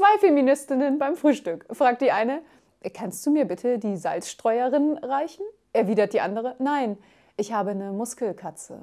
zwei Feministinnen beim Frühstück, fragt die eine. Äh, kannst du mir bitte die Salzstreuerin reichen? erwidert die andere. Nein, ich habe eine Muskelkatze.